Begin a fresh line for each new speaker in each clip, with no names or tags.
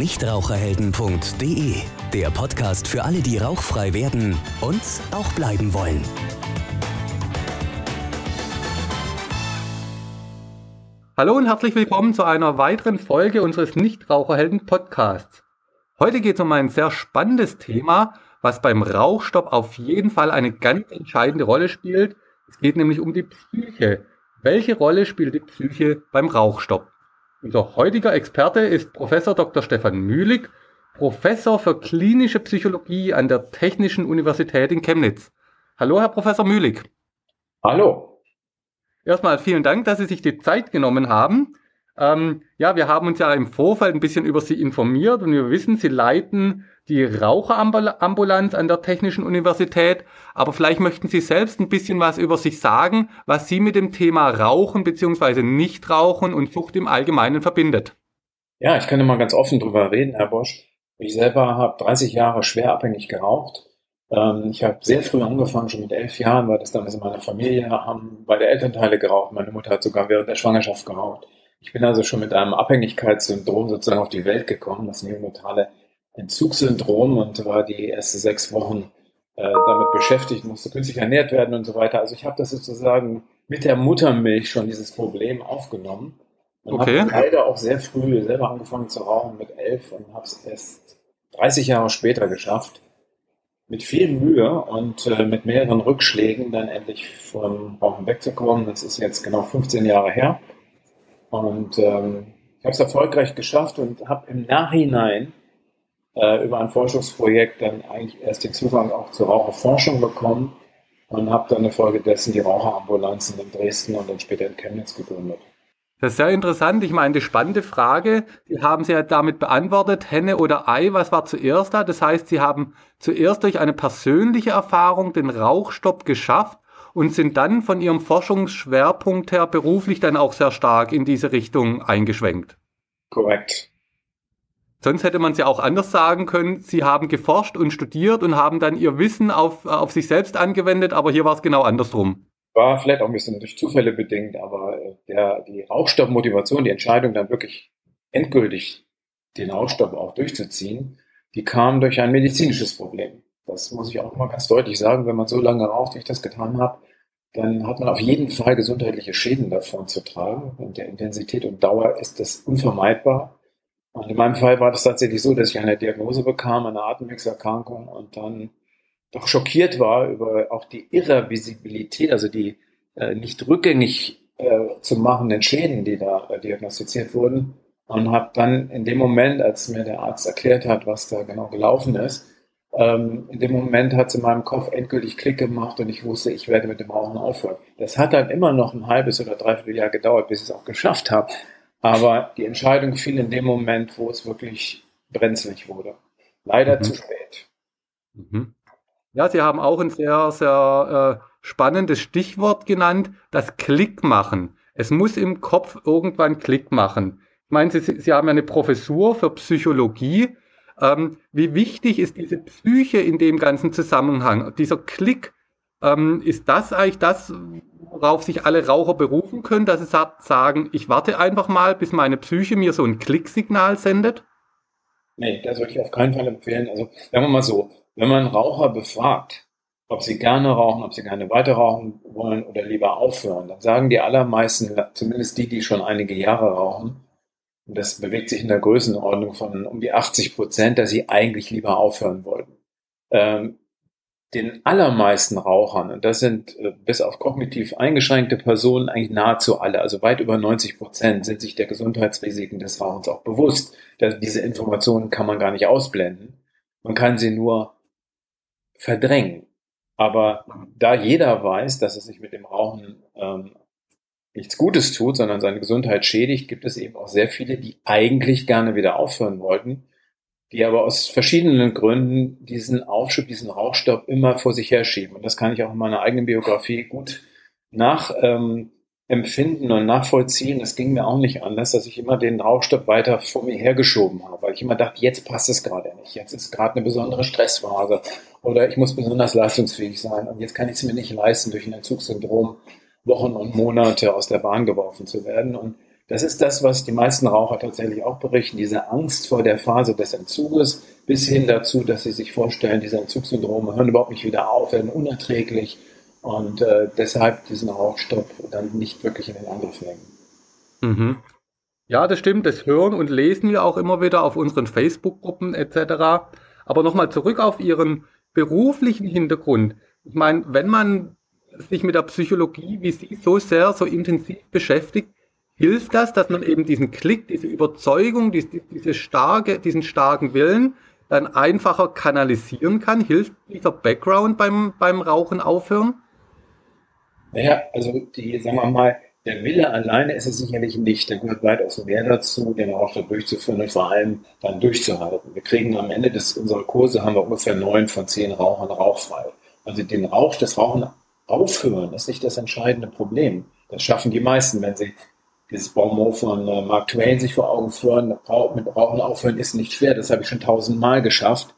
nichtraucherhelden.de, der Podcast für alle, die rauchfrei werden und auch bleiben wollen.
Hallo und herzlich willkommen zu einer weiteren Folge unseres Nichtraucherhelden Podcasts. Heute geht es um ein sehr spannendes Thema, was beim Rauchstopp auf jeden Fall eine ganz entscheidende Rolle spielt. Es geht nämlich um die Psyche. Welche Rolle spielt die Psyche beim Rauchstopp? Unser heutiger Experte ist Professor Dr. Stefan Mühlig, Professor für klinische Psychologie an der Technischen Universität in Chemnitz. Hallo, Herr Professor Mühlig.
Hallo.
Erstmal vielen Dank, dass Sie sich die Zeit genommen haben. Ähm, ja, wir haben uns ja im Vorfeld ein bisschen über Sie informiert und wir wissen, Sie leiten die Raucherambulanz an der Technischen Universität. Aber vielleicht möchten Sie selbst ein bisschen was über sich sagen, was Sie mit dem Thema Rauchen bzw. Nichtrauchen und Sucht im Allgemeinen verbindet.
Ja, ich kann immer ganz offen drüber reden, Herr Bosch. Ich selber habe 30 Jahre schwer abhängig geraucht. Ähm, ich habe sehr früh angefangen, schon mit elf Jahren, weil das damals in meiner Familie haben beide Elternteile geraucht. Meine Mutter hat sogar während der Schwangerschaft geraucht. Ich bin also schon mit einem Abhängigkeitssyndrom sozusagen auf die Welt gekommen, das neonatale Entzugssyndrom und war die ersten sechs Wochen äh, damit beschäftigt, musste künstlich ernährt werden und so weiter. Also ich habe das sozusagen mit der Muttermilch schon dieses Problem aufgenommen und okay. habe leider auch sehr früh selber angefangen zu rauchen mit elf und habe es erst 30 Jahre später geschafft, mit viel Mühe und äh, mit mehreren Rückschlägen dann endlich vom Rauchen wegzukommen. Das ist jetzt genau 15 Jahre her. Und ähm, ich habe es erfolgreich geschafft und habe im Nachhinein äh, über ein Forschungsprojekt dann eigentlich erst den Zugang auch zur Raucherforschung bekommen und habe dann infolgedessen die Raucherambulanzen in Dresden und dann später in Chemnitz gegründet.
Das ist sehr interessant. Ich meine, die spannende Frage, die haben Sie ja damit beantwortet, Henne oder Ei, was war zuerst da? Das heißt, Sie haben zuerst durch eine persönliche Erfahrung den Rauchstopp geschafft und sind dann von ihrem Forschungsschwerpunkt her beruflich dann auch sehr stark in diese Richtung eingeschwenkt.
Korrekt.
Sonst hätte man es ja auch anders sagen können. Sie haben geforscht und studiert und haben dann ihr Wissen auf, auf sich selbst angewendet, aber hier war es genau andersrum.
War vielleicht auch ein bisschen durch Zufälle bedingt, aber äh, der, die Rauchstoppmotivation, die Entscheidung dann wirklich endgültig den Rauchstopp auch durchzuziehen, die kam durch ein medizinisches Problem. Das muss ich auch mal ganz deutlich sagen. Wenn man so lange raucht, wie ich das getan habe, dann hat man auf jeden Fall gesundheitliche Schäden davon zu tragen. Und der Intensität und Dauer ist das unvermeidbar. Und in meinem Fall war das tatsächlich so, dass ich eine Diagnose bekam, eine Atemwegserkrankung und dann doch schockiert war über auch die Irrevisibilität, also die äh, nicht rückgängig äh, zu machenden Schäden, die da äh, diagnostiziert wurden. Und habe dann in dem Moment, als mir der Arzt erklärt hat, was da genau gelaufen ist, ähm, in dem Moment hat es in meinem Kopf endgültig Klick gemacht und ich wusste, ich werde mit dem Rauchen aufhören. Das hat dann immer noch ein halbes oder dreiviertel Jahr gedauert, bis ich es auch geschafft habe. Aber die Entscheidung fiel in dem Moment, wo es wirklich brenzlig wurde. Leider mhm. zu spät.
Mhm. Ja, Sie haben auch ein sehr, sehr äh, spannendes Stichwort genannt, das Klick machen. Es muss im Kopf irgendwann Klick machen. Ich meine, Sie, Sie haben ja eine Professur für Psychologie. Ähm, wie wichtig ist diese Psyche in dem ganzen Zusammenhang? Dieser Klick, ähm, ist das eigentlich das, worauf sich alle Raucher berufen können, dass sie sagen, ich warte einfach mal, bis meine Psyche mir so ein Klicksignal sendet?
Nee, das würde ich auf keinen Fall empfehlen. Also sagen wir mal so, wenn man Raucher befragt, ob sie gerne rauchen, ob sie gerne weiter rauchen wollen oder lieber aufhören, dann sagen die allermeisten, zumindest die, die schon einige Jahre rauchen, und das bewegt sich in der Größenordnung von um die 80 Prozent, dass sie eigentlich lieber aufhören wollten. Ähm, den allermeisten Rauchern, und das sind äh, bis auf kognitiv eingeschränkte Personen eigentlich nahezu alle, also weit über 90 Prozent, sind sich der Gesundheitsrisiken des Rauchens auch bewusst. Dass diese Informationen kann man gar nicht ausblenden. Man kann sie nur verdrängen. Aber da jeder weiß, dass es sich mit dem Rauchen ähm, nichts Gutes tut, sondern seine Gesundheit schädigt, gibt es eben auch sehr viele, die eigentlich gerne wieder aufhören wollten, die aber aus verschiedenen Gründen diesen Aufschub, diesen Rauchstopp immer vor sich herschieben. Und das kann ich auch in meiner eigenen Biografie gut nachempfinden ähm, und nachvollziehen. Es ging mir auch nicht anders, dass ich immer den Rauchstopp weiter vor mir hergeschoben habe, weil ich immer dachte, jetzt passt es gerade nicht. Jetzt ist gerade eine besondere Stressphase oder ich muss besonders leistungsfähig sein und jetzt kann ich es mir nicht leisten, durch ein Entzugssyndrom Wochen und Monate aus der Bahn geworfen zu werden. Und Das ist das, was die meisten Raucher tatsächlich auch berichten, diese Angst vor der Phase des Entzuges, bis hin dazu, dass sie sich vorstellen, diese Entzugssyndrome hören überhaupt nicht wieder auf, werden unerträglich und äh, deshalb diesen Rauchstopp dann nicht wirklich in den Angriff nehmen.
Mhm. Ja, das stimmt, das hören und lesen wir auch immer wieder auf unseren Facebook-Gruppen etc. Aber nochmal zurück auf Ihren beruflichen Hintergrund. Ich meine, wenn man sich mit der Psychologie wie Sie so sehr, so intensiv beschäftigt, hilft das, dass man eben diesen Klick, diese Überzeugung, diese, diese starke, diesen starken Willen dann einfacher kanalisieren kann? Hilft dieser Background beim, beim Rauchen aufhören?
Naja, also die, sagen wir mal, der Wille alleine ist es sicherlich nicht. Da gehört weitaus mehr dazu, den Rauch durchzuführen und vor allem dann durchzuhalten. Wir kriegen am Ende des, unserer Kurse haben wir ungefähr neun von zehn Rauchern rauchfrei. Also den Rauch, das Rauchen aufhören, ist nicht das entscheidende Problem. Das schaffen die meisten, wenn sie dieses Bonmot von äh, Mark Twain sich vor Augen führen. Mit Rauchen aufhören ist nicht schwer, das habe ich schon tausendmal geschafft.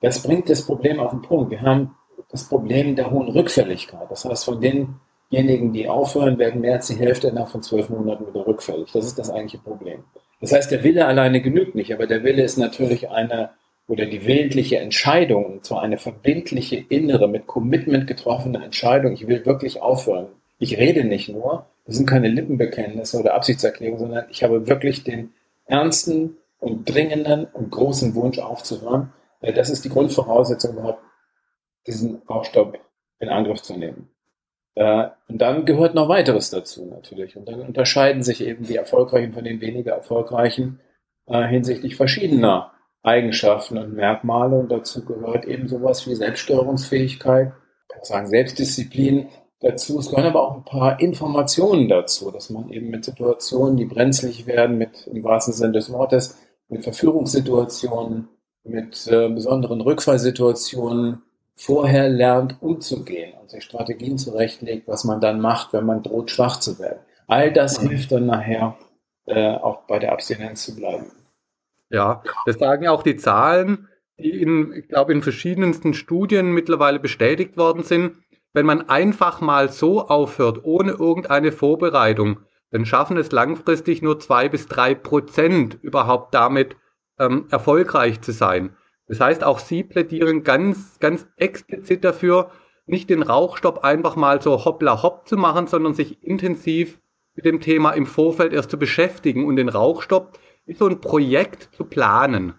Das bringt das Problem auf den Punkt. Wir haben das Problem der hohen Rückfälligkeit. Das heißt, von den Diejenigen, die aufhören, werden mehr als die Hälfte innerhalb von zwölf Monaten wieder rückfällig. Das ist das eigentliche Problem. Das heißt, der Wille alleine genügt nicht, aber der Wille ist natürlich eine oder die willentliche Entscheidung, und zwar eine verbindliche innere, mit Commitment getroffene Entscheidung, ich will wirklich aufhören. Ich rede nicht nur, das sind keine Lippenbekenntnisse oder Absichtserklärungen, sondern ich habe wirklich den ernsten und dringenden und großen Wunsch aufzuhören. Das ist die Grundvoraussetzung überhaupt, diesen Rauchstopp in Angriff zu nehmen. Äh, und dann gehört noch weiteres dazu natürlich. Und dann unterscheiden sich eben die Erfolgreichen von den weniger Erfolgreichen äh, hinsichtlich verschiedener Eigenschaften und Merkmale. Und dazu gehört eben sowas wie Selbststeuerungsfähigkeit, kann sagen Selbstdisziplin dazu. Es gehören aber auch ein paar Informationen dazu, dass man eben mit Situationen, die brenzlig werden, mit im wahrsten Sinne des Wortes, mit Verführungssituationen, mit äh, besonderen Rückfallsituationen vorher lernt umzugehen und sich Strategien zurechtlegt, was man dann macht, wenn man droht, schwach zu werden. All das mhm. hilft dann nachher äh, auch bei der Abstinenz zu bleiben.
Ja, das sagen ja auch die Zahlen, die in, ich glaube, in verschiedensten Studien mittlerweile bestätigt worden sind. Wenn man einfach mal so aufhört, ohne irgendeine Vorbereitung, dann schaffen es langfristig nur zwei bis drei Prozent überhaupt damit ähm, erfolgreich zu sein. Das heißt, auch Sie plädieren ganz, ganz explizit dafür, nicht den Rauchstopp einfach mal so hoppla hopp zu machen, sondern sich intensiv mit dem Thema im Vorfeld erst zu beschäftigen und den Rauchstopp wie so ein Projekt zu planen.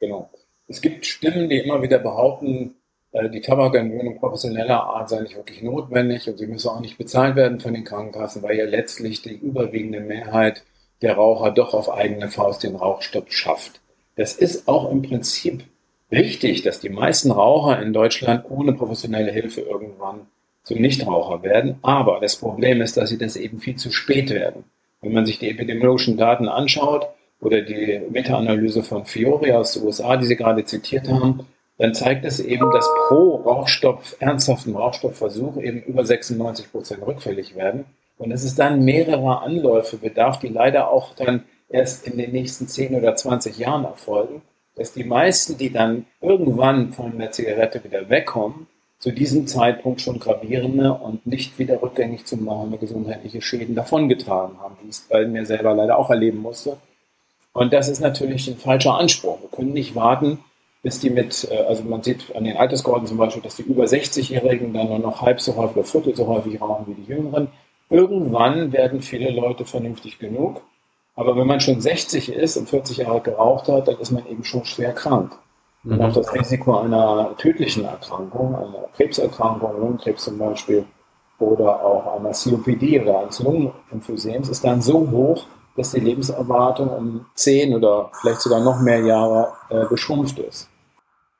Genau. Es gibt Stimmen, die immer wieder behaupten, äh, die Tabakentwöhnung professioneller Art sei nicht wirklich notwendig und sie müsse auch nicht bezahlt werden von den Krankenkassen, weil ja letztlich die überwiegende Mehrheit der Raucher doch auf eigene Faust den Rauchstopp schafft. Das ist auch im Prinzip richtig, dass die meisten Raucher in Deutschland ohne professionelle Hilfe irgendwann zum Nichtraucher werden. Aber das Problem ist, dass sie das eben viel zu spät werden. Wenn man sich die epidemiologischen Daten anschaut oder die Meta-Analyse von Fiori aus den USA, die Sie gerade zitiert haben, dann zeigt es eben, dass pro Rauchstopp, ernsthaften Rauchstoppversuch eben über 96 Prozent rückfällig werden. Und es ist dann mehrere Anläufe bedarf, die leider auch dann erst in den nächsten 10 oder 20 Jahren erfolgen, dass die meisten, die dann irgendwann von der Zigarette wieder wegkommen, zu diesem Zeitpunkt schon gravierende und nicht wieder rückgängig zu machende gesundheitliche Schäden davongetragen haben, wie ich es bei mir selber leider auch erleben musste. Und das ist natürlich ein falscher Anspruch. Wir können nicht warten, bis die mit, äh, also man sieht an den Altersgehorden zum Beispiel, dass die über 60-Jährigen dann nur noch halb so häufig oder viertel so häufig rauchen wie die Jüngeren. Irgendwann werden viele Leute vernünftig genug aber wenn man schon 60 ist und 40 Jahre geraucht hat, dann ist man eben schon schwer krank. Und auch das Risiko einer tödlichen Erkrankung, einer Krebserkrankung, Lungenkrebs zum Beispiel, oder auch einer COPD oder eines Lungenemphysems ist dann so hoch, dass die Lebenserwartung um 10 oder vielleicht sogar noch mehr Jahre äh, geschrumpft ist.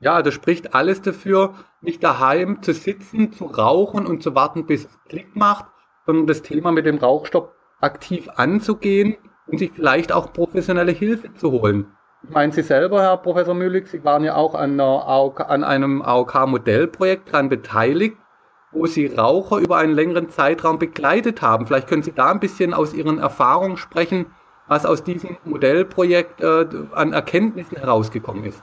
Ja, das spricht alles dafür, nicht daheim zu sitzen, zu rauchen und zu warten, bis es Klick macht, sondern das Thema mit dem Rauchstopp aktiv anzugehen und sich vielleicht auch professionelle Hilfe zu holen. Ich meine, Sie selber, Herr Professor Mühlig, Sie waren ja auch an, AOK, an einem AOK-Modellprojekt daran beteiligt, wo Sie Raucher über einen längeren Zeitraum begleitet haben. Vielleicht können Sie da ein bisschen aus Ihren Erfahrungen sprechen, was aus diesem Modellprojekt äh, an Erkenntnissen herausgekommen ist.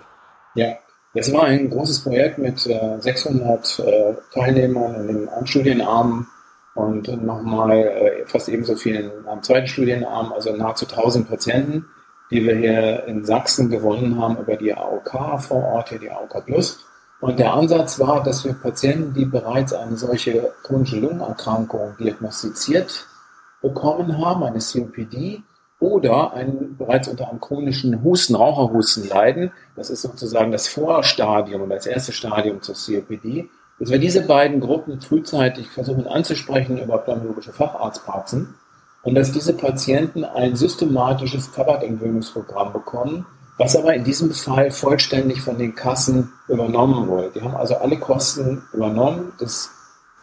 Ja, das war ein großes Projekt mit äh, 600 äh, Teilnehmern in den Studienarmen und nochmal äh, fast ebenso viel am zweiten Studienarm, also nahezu 1000 Patienten, die wir hier in Sachsen gewonnen haben über die AOK vor Ort, hier die AOK Plus. Und der Ansatz war, dass wir Patienten, die bereits eine solche chronische Lungenerkrankung diagnostiziert bekommen haben, eine COPD, oder einen, bereits unter einem chronischen Husten, Raucherhusten leiden, das ist sozusagen das Vorstadium oder das erste Stadium zur COPD, dass wir diese beiden Gruppen frühzeitig versuchen anzusprechen über pneumologische Facharztpraxen und dass diese Patienten ein systematisches Tabakentwöhnungsprogramm bekommen, was aber in diesem Fall vollständig von den Kassen übernommen wurde. Die haben also alle Kosten übernommen des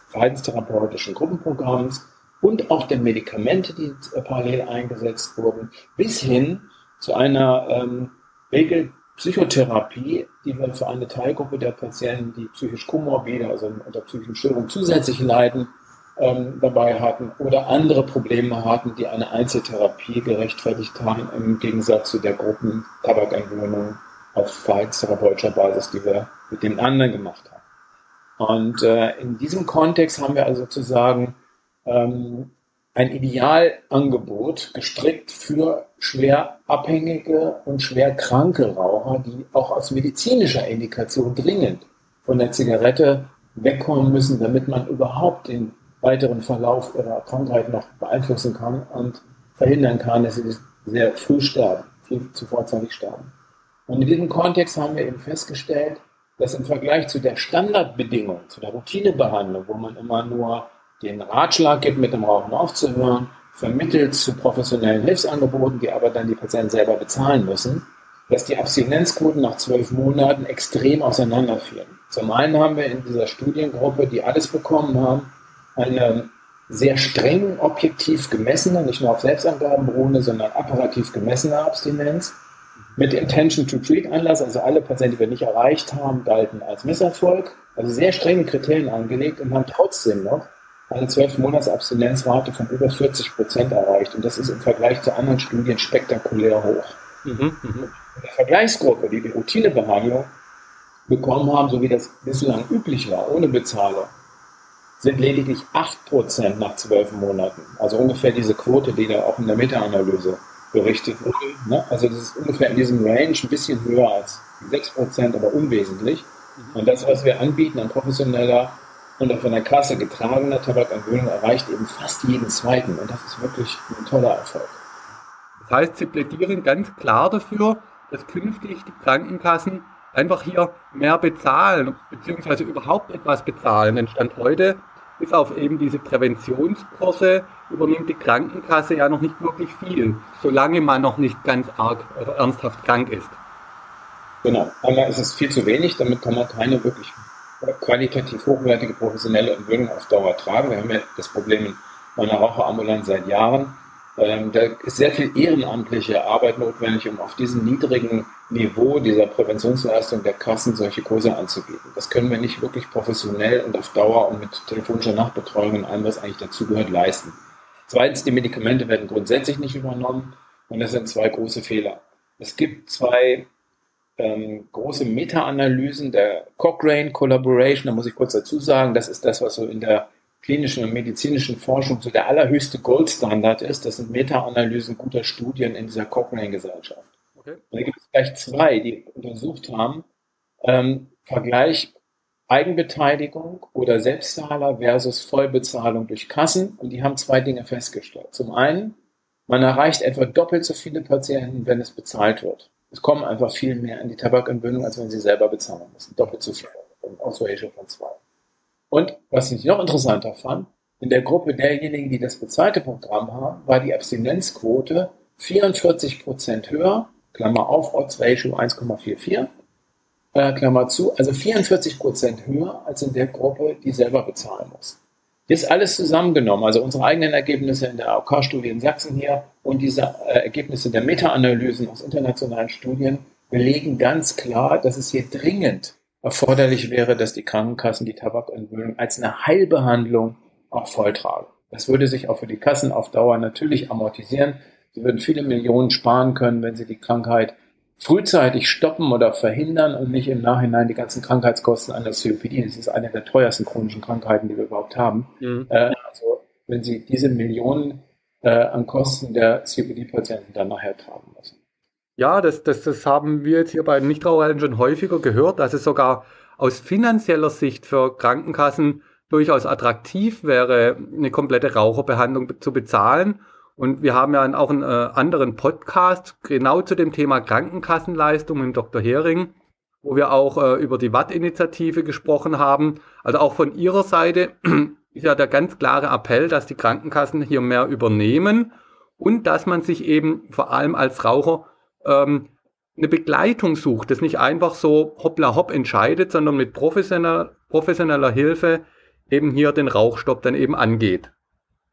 verhaltenstherapeutischen Gruppenprogramms und auch der Medikamente, die parallel eingesetzt wurden, bis hin zu einer ähm, Regelpsychotherapie, die wir für eine Teilgruppe der Patienten, die psychisch komorbide, also unter psychischen Störungen zusätzlich leiden, ähm, dabei hatten oder andere Probleme hatten, die eine Einzeltherapie gerechtfertigt haben, im Gegensatz zu der Gruppen Tabakentwöhnung auf verhaltenstherapeutischer Basis, die wir mit den anderen gemacht haben. Und äh, in diesem Kontext haben wir also sozusagen ähm, ein Idealangebot gestrickt für schwer abhängige und schwer kranke Raucher, die auch aus medizinischer Indikation dringend von der Zigarette wegkommen müssen, damit man überhaupt den weiteren Verlauf ihrer Krankheit noch beeinflussen kann und verhindern kann, dass sie sehr früh sterben, viel zu vorzeitig sterben. Und in diesem Kontext haben wir eben festgestellt, dass im Vergleich zu der Standardbedingung, zu der Routinebehandlung, wo man immer nur den Ratschlag gibt, mit dem Rauchen aufzuhören, vermittelt zu professionellen Hilfsangeboten, die aber dann die Patienten selber bezahlen müssen, dass die Abstinenzquoten nach zwölf Monaten extrem auseinanderfielen. Zum einen haben wir in dieser Studiengruppe, die alles bekommen haben, eine sehr streng objektiv gemessene, nicht nur auf Selbstangaben beruhende, sondern apparativ gemessene Abstinenz mit Intention to Treat Anlass, also alle Patienten, die wir nicht erreicht haben, galten als Misserfolg, also sehr strenge Kriterien angelegt und haben trotzdem noch eine 12-Monats-Abstinenzrate von über 40 Prozent erreicht. Und das ist im Vergleich zu anderen Studien spektakulär hoch. Mhm, mh. In der Vergleichsgruppe, die die Routinebehandlung bekommen haben, so wie das bislang üblich war, ohne Bezahlung, sind lediglich 8% nach 12 Monaten. Also ungefähr diese Quote, die da auch in der Meta-Analyse berichtet wurde. Ne? Also das ist ungefähr in diesem Range ein bisschen höher als 6%, aber unwesentlich. Und das, was wir anbieten an professioneller und auch von der Kasse getragener Tabakangewöhnung, erreicht eben fast jeden zweiten. Und das ist wirklich ein toller Erfolg.
Das heißt, Sie plädieren ganz klar dafür, dass künftig die Krankenkassen einfach hier mehr bezahlen, beziehungsweise überhaupt etwas bezahlen. Denn Stand heute, bis auf eben diese Präventionskurse, übernimmt die Krankenkasse ja noch nicht wirklich viel, solange man noch nicht ganz arg oder ernsthaft krank ist.
Genau, einmal ist es viel zu wenig, damit kann man keine wirklich qualitativ hochwertige professionelle Entwöhnung auf Dauer tragen. Wir haben ja das Problem in meiner Raucherambulanz seit Jahren, ähm, da ist sehr viel ehrenamtliche Arbeit notwendig, um auf diesem niedrigen Niveau dieser Präventionsleistung der Kassen solche Kurse anzubieten. Das können wir nicht wirklich professionell und auf Dauer und mit telefonischer Nachbetreuung und allem, was eigentlich dazugehört, leisten. Zweitens, die Medikamente werden grundsätzlich nicht übernommen und das sind zwei große Fehler. Es gibt zwei ähm, große Meta-Analysen der Cochrane Collaboration, da muss ich kurz dazu sagen, das ist das, was so in der klinischen und medizinischen Forschung so der allerhöchste Goldstandard ist. Das sind Meta-Analysen guter Studien in dieser Cochrane-Gesellschaft. Okay. Und da gibt es gleich zwei, die untersucht haben, ähm, Vergleich Eigenbeteiligung oder Selbstzahler versus Vollbezahlung durch Kassen. Und die haben zwei Dinge festgestellt. Zum einen, man erreicht etwa doppelt so viele Patienten, wenn es bezahlt wird. Es kommen einfach viel mehr in die Tabakentwöhnung, als wenn sie selber bezahlen müssen. Doppelt so viel. Aus Ratio von zwei. Und was ich noch interessanter fand, in der Gruppe derjenigen, die das bezahlte Programm haben, war die Abstinenzquote 44 Prozent höher, Klammer auf, Odds Ratio 1,44, äh, Klammer zu, also 44 Prozent höher als in der Gruppe, die selber bezahlen muss. Das ist alles zusammengenommen, also unsere eigenen Ergebnisse in der AOK-Studie in Sachsen hier und diese äh, Ergebnisse der Meta-Analysen aus internationalen Studien belegen ganz klar, dass es hier dringend erforderlich wäre, dass die Krankenkassen die Tabakentwöhnung als eine Heilbehandlung auch volltragen. Das würde sich auch für die Kassen auf Dauer natürlich amortisieren. Sie würden viele Millionen sparen können, wenn sie die Krankheit frühzeitig stoppen oder verhindern und nicht im Nachhinein die ganzen Krankheitskosten an der COPD, das ist eine der teuersten chronischen Krankheiten, die wir überhaupt haben, mhm. äh, Also wenn Sie diese Millionen äh, an Kosten der COPD-Patienten dann nachher tragen müssen.
Ja, das, das, das haben wir jetzt hier bei Nichtrauchern schon häufiger gehört, dass es sogar aus finanzieller Sicht für Krankenkassen durchaus attraktiv wäre, eine komplette Raucherbehandlung zu bezahlen. Und wir haben ja auch einen äh, anderen Podcast genau zu dem Thema Krankenkassenleistung mit Dr. Hering, wo wir auch äh, über die Watt-Initiative gesprochen haben. Also auch von Ihrer Seite ist ja der ganz klare Appell, dass die Krankenkassen hier mehr übernehmen und dass man sich eben vor allem als Raucher ähm, eine Begleitung sucht, das nicht einfach so hoppla hopp entscheidet, sondern mit professioneller, professioneller Hilfe eben hier den Rauchstopp dann eben angeht.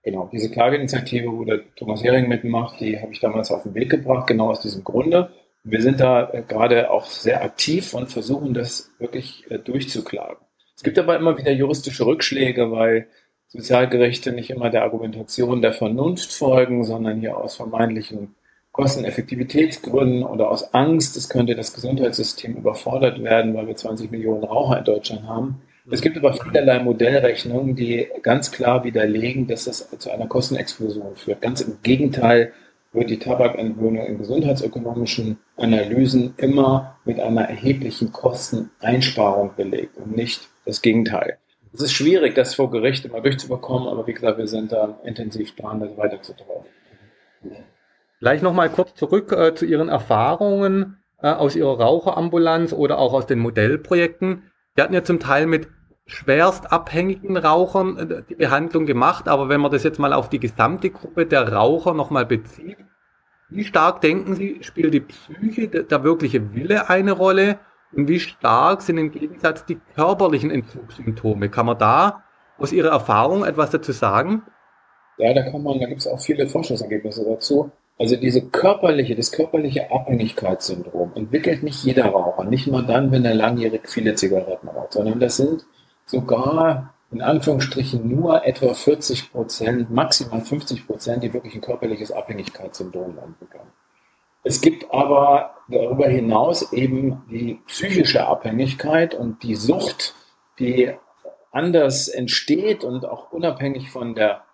Genau, diese Klageinitiative, wo der Thomas Hering mitmacht, die habe ich damals auf den Weg gebracht, genau aus diesem Grunde. Wir sind da äh, gerade auch sehr aktiv und versuchen das wirklich äh, durchzuklagen. Es gibt aber immer wieder juristische Rückschläge, weil Sozialgerichte nicht immer der Argumentation der Vernunft folgen, sondern hier aus vermeintlichen Kosteneffektivitätsgründen oder aus Angst, es könnte das Gesundheitssystem überfordert werden, weil wir 20 Millionen Raucher in Deutschland haben. Es gibt aber vielerlei Modellrechnungen, die ganz klar widerlegen, dass das zu einer Kostenexplosion führt. Ganz im Gegenteil wird die Tabakentwöhnung in gesundheitsökonomischen Analysen immer mit einer erheblichen Kosteneinsparung belegt und nicht das Gegenteil. Es ist schwierig, das vor Gericht immer durchzubekommen, aber wie gesagt, wir sind da intensiv dran, das weiterzutreiben.
Gleich nochmal kurz zurück äh, zu Ihren Erfahrungen äh, aus Ihrer Raucherambulanz oder auch aus den Modellprojekten. Wir hatten ja zum Teil mit schwerst abhängigen Rauchern äh, die Behandlung gemacht, aber wenn man das jetzt mal auf die gesamte Gruppe der Raucher nochmal bezieht, wie stark denken Sie, spielt die Psyche, der, der wirkliche Wille eine Rolle und wie stark sind im Gegensatz die körperlichen Entzugssymptome? Kann man da aus Ihrer Erfahrung etwas dazu sagen?
Ja, da kann man, da gibt es auch viele Forschungsergebnisse dazu. Also diese körperliche, das körperliche Abhängigkeitssyndrom entwickelt nicht jeder Raucher, nicht nur dann, wenn er langjährig viele Zigaretten raucht, sondern das sind sogar in Anführungsstrichen nur etwa 40 Prozent, maximal 50 Prozent, die wirklich ein körperliches Abhängigkeitssyndrom entwickeln. Es gibt aber darüber hinaus eben die psychische Abhängigkeit und die Sucht, die anders entsteht und auch unabhängig von der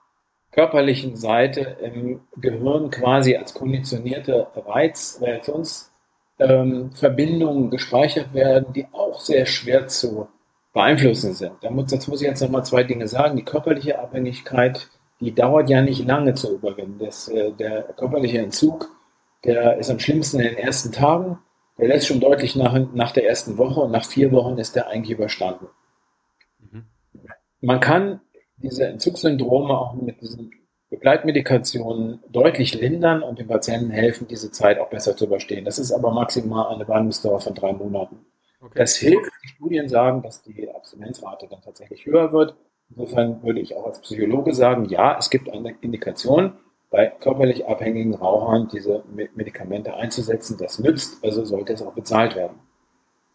körperlichen Seite im Gehirn quasi als konditionierte Reizreaktionsverbindungen ähm, gespeichert werden, die auch sehr schwer zu beeinflussen sind. Dazu muss ich jetzt nochmal zwei Dinge sagen. Die körperliche Abhängigkeit, die dauert ja nicht lange zu überwinden. Das, äh, der körperliche Entzug, der ist am schlimmsten in den ersten Tagen. Der lässt schon deutlich nach, nach der ersten Woche und nach vier Wochen ist der eigentlich überstanden. Mhm. Man kann diese Entzugssyndrome auch mit diesen Begleitmedikationen deutlich lindern und den Patienten helfen, diese Zeit auch besser zu überstehen. Das ist aber maximal eine Behandlungsdauer von drei Monaten. Okay. Das hilft. Die Studien sagen, dass die Abstinenzrate dann tatsächlich höher wird. Insofern würde ich auch als Psychologe sagen, ja, es gibt eine Indikation, bei körperlich abhängigen Rauchern diese Medikamente einzusetzen. Das nützt, also sollte es auch bezahlt werden.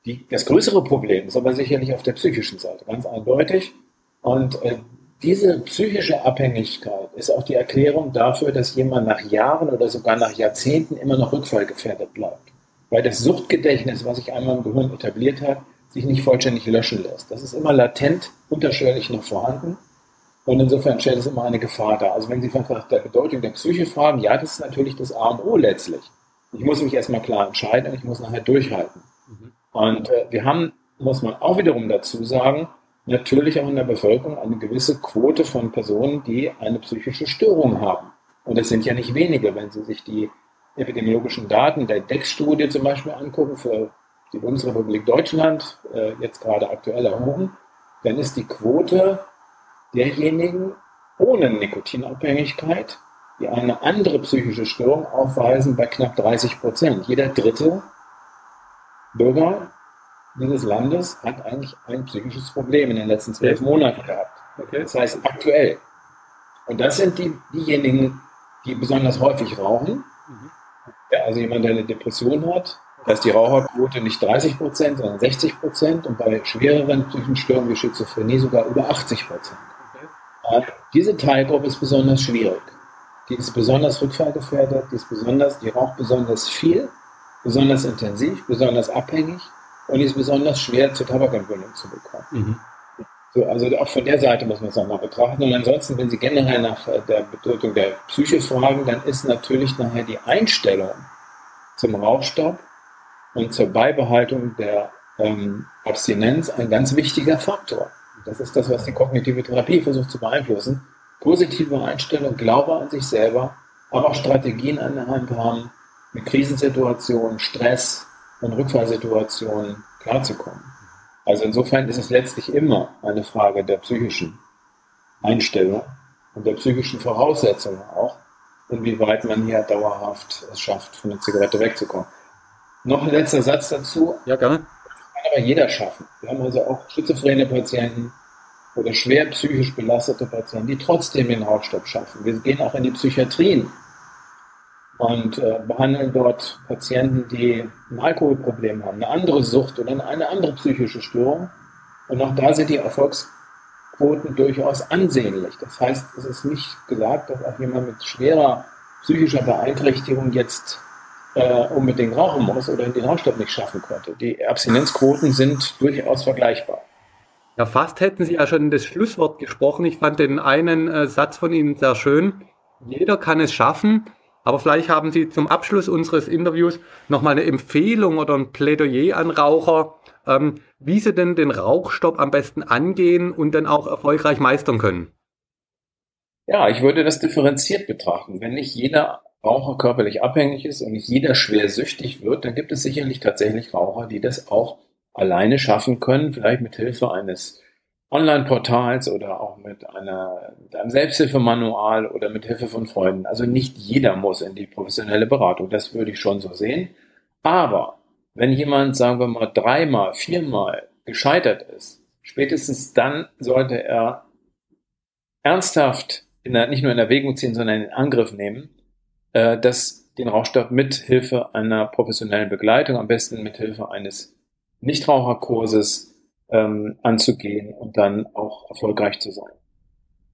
Die, das größere Problem ist aber sicherlich auf der psychischen Seite, ganz eindeutig. Und äh, diese psychische Abhängigkeit ist auch die Erklärung dafür, dass jemand nach Jahren oder sogar nach Jahrzehnten immer noch rückfallgefährdet bleibt. Weil das Suchtgedächtnis, was sich einmal im Gehirn etabliert hat, sich nicht vollständig löschen lässt. Das ist immer latent, unterschwellig noch vorhanden. Und insofern stellt es immer eine Gefahr dar. Also wenn Sie nach der Bedeutung der Psyche fragen, ja, das ist natürlich das A und O letztlich. Ich muss mich erstmal klar entscheiden und ich muss nachher durchhalten. Mhm. Und äh, wir haben, muss man auch wiederum dazu sagen, natürlich auch in der Bevölkerung eine gewisse Quote von Personen, die eine psychische Störung haben. Und das sind ja nicht wenige, wenn Sie sich die epidemiologischen Daten der DEX-Studie zum Beispiel angucken für die Bundesrepublik Deutschland, äh, jetzt gerade aktuell erhoben, dann ist die Quote derjenigen ohne Nikotinabhängigkeit, die eine andere psychische Störung aufweisen, bei knapp 30 Prozent. Jeder dritte Bürger dieses Landes hat eigentlich ein psychisches Problem in den letzten zwölf Monaten gehabt. Okay. Das heißt aktuell. Und das sind die, diejenigen, die besonders häufig rauchen. Mhm. Ja, also jemand, der eine Depression hat, da ist die Raucherquote nicht 30 Prozent, sondern 60 Prozent und bei schwereren psychischen Störungen wie Schizophrenie sogar über 80 Prozent. Okay. Diese Teilgruppe ist besonders schwierig. Die ist besonders rückfallgefährdet, die ist besonders, die raucht besonders viel, besonders intensiv, besonders abhängig und ist besonders schwer zur Tabakentwöhnung zu bekommen. Mhm. So, also auch von der Seite muss man es nochmal betrachten. Und ansonsten, wenn Sie generell nach äh, der Bedeutung der Psyche fragen, dann ist natürlich nachher die Einstellung zum Rauchstopp und zur Beibehaltung der ähm, Abstinenz ein ganz wichtiger Faktor. Das ist das, was die kognitive Therapie versucht zu beeinflussen. Positive Einstellung, Glaube an sich selber, aber auch Strategien an der Hand haben, mit Krisensituationen, Stress und Rückfallsituationen klarzukommen. Also insofern ist es letztlich immer eine Frage der psychischen Einstellung und der psychischen Voraussetzungen auch, inwieweit man hier dauerhaft es schafft, von der Zigarette wegzukommen. Noch ein letzter Satz dazu.
Ja, gerne.
Das kann aber jeder schaffen. Wir haben also auch schizophrene Patienten oder schwer psychisch belastete Patienten, die trotzdem den Rauchstopp schaffen. Wir gehen auch in die Psychiatrien und äh, behandeln dort Patienten, die ein Alkoholproblem haben, eine andere Sucht oder eine andere psychische Störung. Und auch da sind die Erfolgsquoten durchaus ansehnlich. Das heißt, es ist nicht gesagt, dass auch jemand mit schwerer psychischer Beeinträchtigung jetzt äh, unbedingt rauchen muss oder den Rauchstopp nicht schaffen konnte. Die Abstinenzquoten sind durchaus vergleichbar.
Ja, fast hätten Sie ja schon das Schlusswort gesprochen. Ich fand den einen äh, Satz von Ihnen sehr schön. Jeder kann es schaffen, aber vielleicht haben Sie zum Abschluss unseres Interviews nochmal eine Empfehlung oder ein Plädoyer an Raucher, ähm, wie sie denn den Rauchstopp am besten angehen und dann auch erfolgreich meistern können.
Ja, ich würde das differenziert betrachten. Wenn nicht jeder Raucher körperlich abhängig ist und nicht jeder schwer süchtig wird, dann gibt es sicherlich tatsächlich Raucher, die das auch alleine schaffen können, vielleicht mit Hilfe eines Online-Portals oder auch mit, einer, mit einem Selbsthilfemanual oder mit Hilfe von Freunden. Also nicht jeder muss in die professionelle Beratung, das würde ich schon so sehen. Aber wenn jemand, sagen wir mal, dreimal, viermal gescheitert ist, spätestens dann sollte er ernsthaft in der, nicht nur in Erwägung ziehen, sondern in Angriff nehmen, äh, dass den Rauchstoff mit Hilfe einer professionellen Begleitung, am besten mit Hilfe eines Nichtraucherkurses ähm, anzugehen und dann auch erfolgreich zu sein.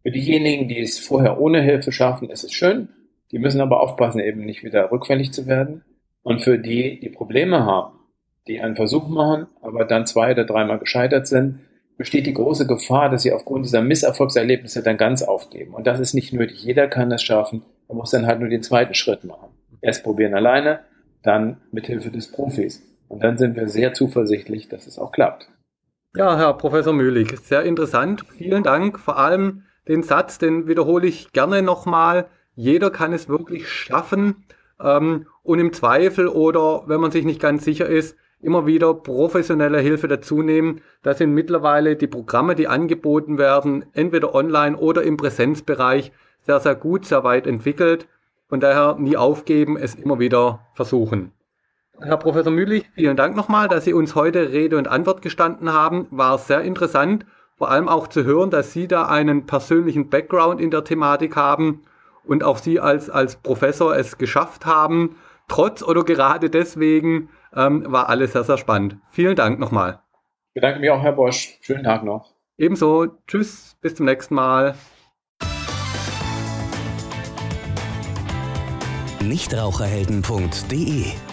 Für diejenigen, die es vorher ohne Hilfe schaffen, ist es schön. Die müssen aber aufpassen, eben nicht wieder rückfällig zu werden. Und für die, die Probleme haben, die einen Versuch machen, aber dann zwei oder dreimal gescheitert sind, besteht die große Gefahr, dass sie aufgrund dieser Misserfolgserlebnisse dann ganz aufgeben. Und das ist nicht nötig. Jeder kann das schaffen. Man muss dann halt nur den zweiten Schritt machen. Erst probieren alleine, dann mit Hilfe des Profis. Und dann sind wir sehr zuversichtlich, dass es auch klappt.
Ja, Herr Professor Mühlig, sehr interessant. Vielen Dank. Vor allem den Satz, den wiederhole ich gerne nochmal. Jeder kann es wirklich schaffen. Ähm, und im Zweifel oder wenn man sich nicht ganz sicher ist, immer wieder professionelle Hilfe dazu nehmen. Da sind mittlerweile die Programme, die angeboten werden, entweder online oder im Präsenzbereich, sehr, sehr gut, sehr weit entwickelt. Von daher nie aufgeben, es immer wieder versuchen. Herr Professor Mühlich, vielen Dank nochmal, dass Sie uns heute Rede und Antwort gestanden haben. War sehr interessant, vor allem auch zu hören, dass Sie da einen persönlichen Background in der Thematik haben und auch Sie als, als Professor es geschafft haben. Trotz oder gerade deswegen ähm, war alles sehr, sehr spannend. Vielen Dank nochmal.
Ich bedanke mich auch, Herr Bosch. Schönen Tag noch.
Ebenso. Tschüss, bis zum nächsten Mal.
Nichtraucherhelden.de